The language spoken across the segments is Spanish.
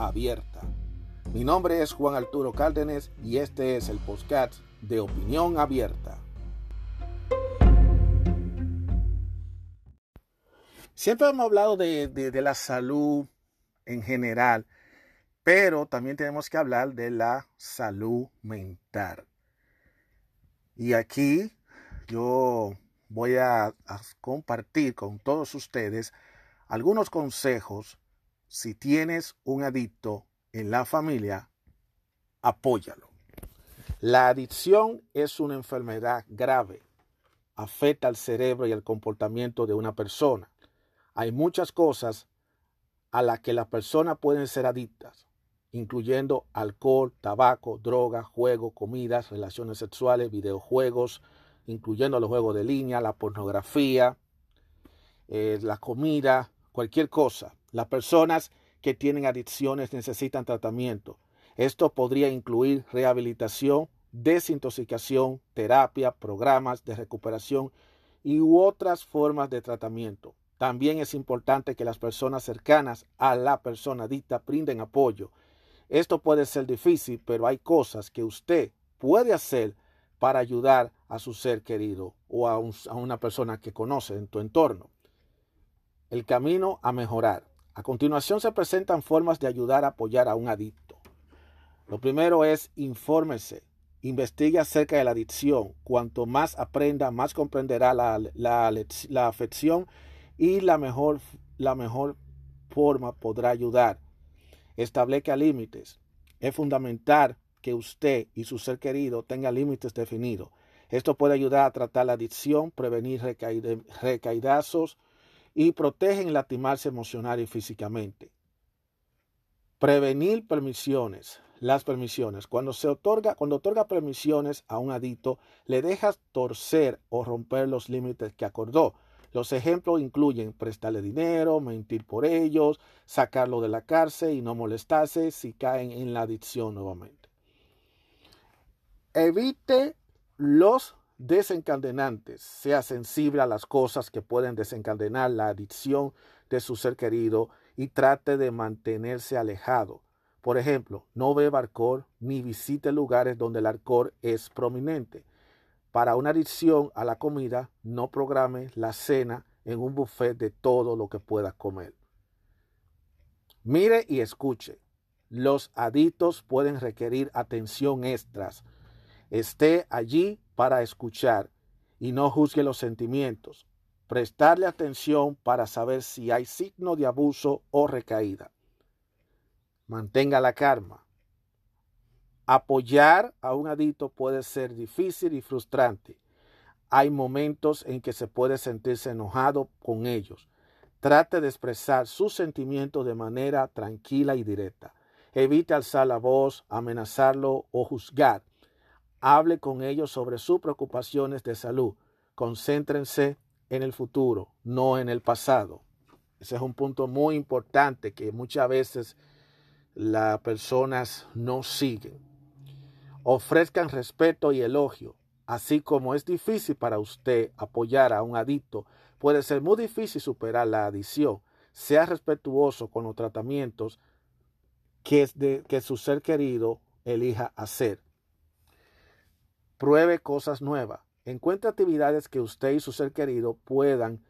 abierta. Mi nombre es Juan Arturo Cárdenas y este es el podcast de Opinión Abierta. Siempre hemos hablado de, la salud en general, pero también tenemos que hablar de la salud mental. Y aquí yo voy a compartir con todos ustedes algunos consejos si tienes un adicto en la familia, apóyalo. La adicción es una enfermedad grave. Afecta al cerebro y al comportamiento de una persona. Hay muchas cosas a las que las personas pueden ser adictas, incluyendo alcohol, tabaco, droga, juego, comidas, relaciones sexuales, videojuegos, incluyendo los juegos de línea, la pornografía, eh, la comida, cualquier cosa. Las personas que tienen adicciones necesitan tratamiento. Esto podría incluir rehabilitación, desintoxicación, terapia, programas de recuperación y otras formas de tratamiento. También es importante que las personas cercanas a la persona adicta brinden apoyo. Esto puede ser difícil, pero hay cosas que usted puede hacer para ayudar a su ser querido o a, a una persona que conoce en tu entorno. El camino a mejorar. A continuación se presentan formas de ayudar a apoyar a un adicto. Lo primero es infórmese, investigue acerca de la adicción. Cuanto más aprenda, más comprenderá la, la, afección y la mejor, la mejor forma podrá ayudar. Establezca límites. Es fundamental que usted y su ser querido tengan límites definidos. Esto puede ayudar a tratar la adicción, prevenir recaidazos, y protegen lastimarse emocional y físicamente. Prevenir permisiones. Las permisiones. Cuando se otorga, cuando otorga permisiones a un adicto, le dejas torcer o romper los límites que acordó. Los ejemplos incluyen prestarle dinero, mentir por ellos, sacarlo de la cárcel y no molestarse si caen en la adicción nuevamente. Evite los desencadenantes, sea sensible a las cosas que pueden desencadenar la adicción de su ser querido y trate de mantenerse alejado. Por ejemplo, no beba alcohol ni visite lugares donde el alcohol es prominente. Para una adicción a la comida, no programe la cena en un buffet de todo lo que pueda comer. Mire y escuche. Los adictos pueden requerir atención extras. Esté allí para escuchar y no juzgue los sentimientos. Prestarle atención para saber si hay signo de abuso o recaída. Mantenga la calma. Apoyar a un adicto puede ser difícil y frustrante. Hay momentos en que se puede sentirse enojado con ellos. Trate de expresar sus sentimientos de manera tranquila y directa. Evite alzar la voz, amenazarlo o juzgar. Hable con ellos sobre sus preocupaciones de salud. Concéntrense en el futuro, no en el pasado. Ese es un punto muy importante que muchas veces las personas no siguen. Ofrezcan respeto y elogio. Así como es difícil para usted apoyar a un adicto, puede ser muy difícil superar la adicción. Sea respetuoso con los tratamientos que, es de, que su ser querido elija hacer. Pruebe cosas nuevas. Encuentre actividades que usted y su ser querido puedan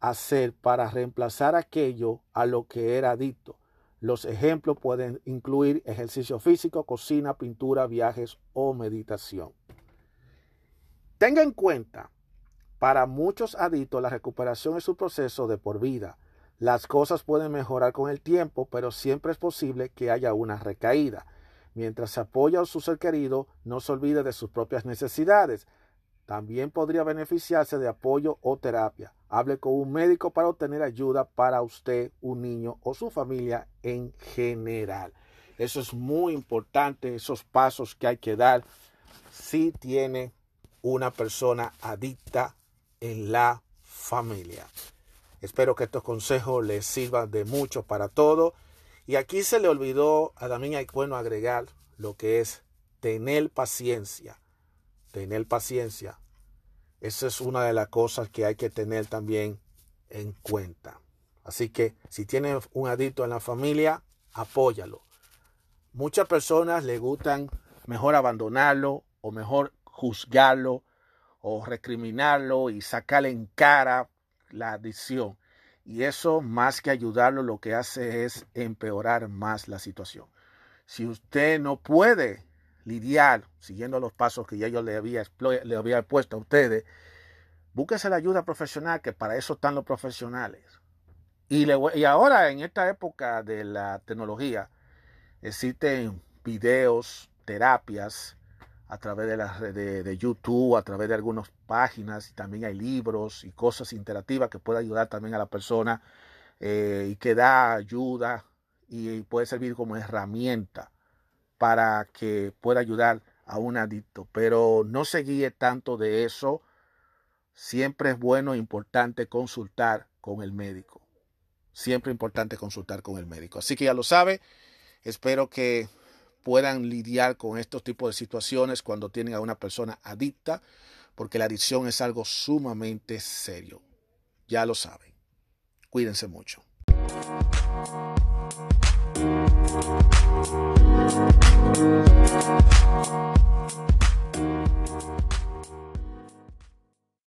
hacer para reemplazar aquello a lo que era adicto. Los ejemplos pueden incluir ejercicio físico, cocina, pintura, viajes o meditación. Tenga en cuenta, para muchos adictos la recuperación es un proceso de por vida. Las cosas pueden mejorar con el tiempo, pero siempre es posible que haya una recaída. Mientras se apoya a su ser querido, no se olvide de sus propias necesidades. También podría beneficiarse de apoyo o terapia. Hable con un médico para obtener ayuda para usted, un niño o su familia en general. Eso es muy importante, esos pasos que hay que dar si tiene una persona adicta en la familia. Espero que estos consejos les sirvan de mucho para todo. Y aquí se le olvidó a hay bueno agregar lo que es tener paciencia. Tener paciencia. Esa es una de las cosas que hay que tener también en cuenta. Así que si tiene un adicto en la familia, apóyalo. Muchas personas le gustan mejor abandonarlo o mejor juzgarlo o recriminarlo y sacarle en cara la adicción. Y eso, más que ayudarlo, lo que hace es empeorar más la situación. Si usted no puede lidiar siguiendo los pasos que ya yo le había, le había puesto a ustedes, búsquese la ayuda profesional, que para eso están los profesionales. Y, y ahora, en esta época de la tecnología, existen videos, terapias, a través de, las de, YouTube, a través de algunas páginas, y también hay libros y cosas interactivas que pueden ayudar también a la persona eh, y que da ayuda y puede servir como herramienta para que pueda ayudar a un adicto. Pero no se guíe tanto de eso. Siempre es bueno e importante consultar con el médico. Siempre importante consultar con el médico. Así que ya lo sabe. Espero que puedan lidiar con estos tipos de situaciones cuando tienen a una persona adicta, porque la adicción es algo sumamente serio. Ya lo saben. Cuídense mucho.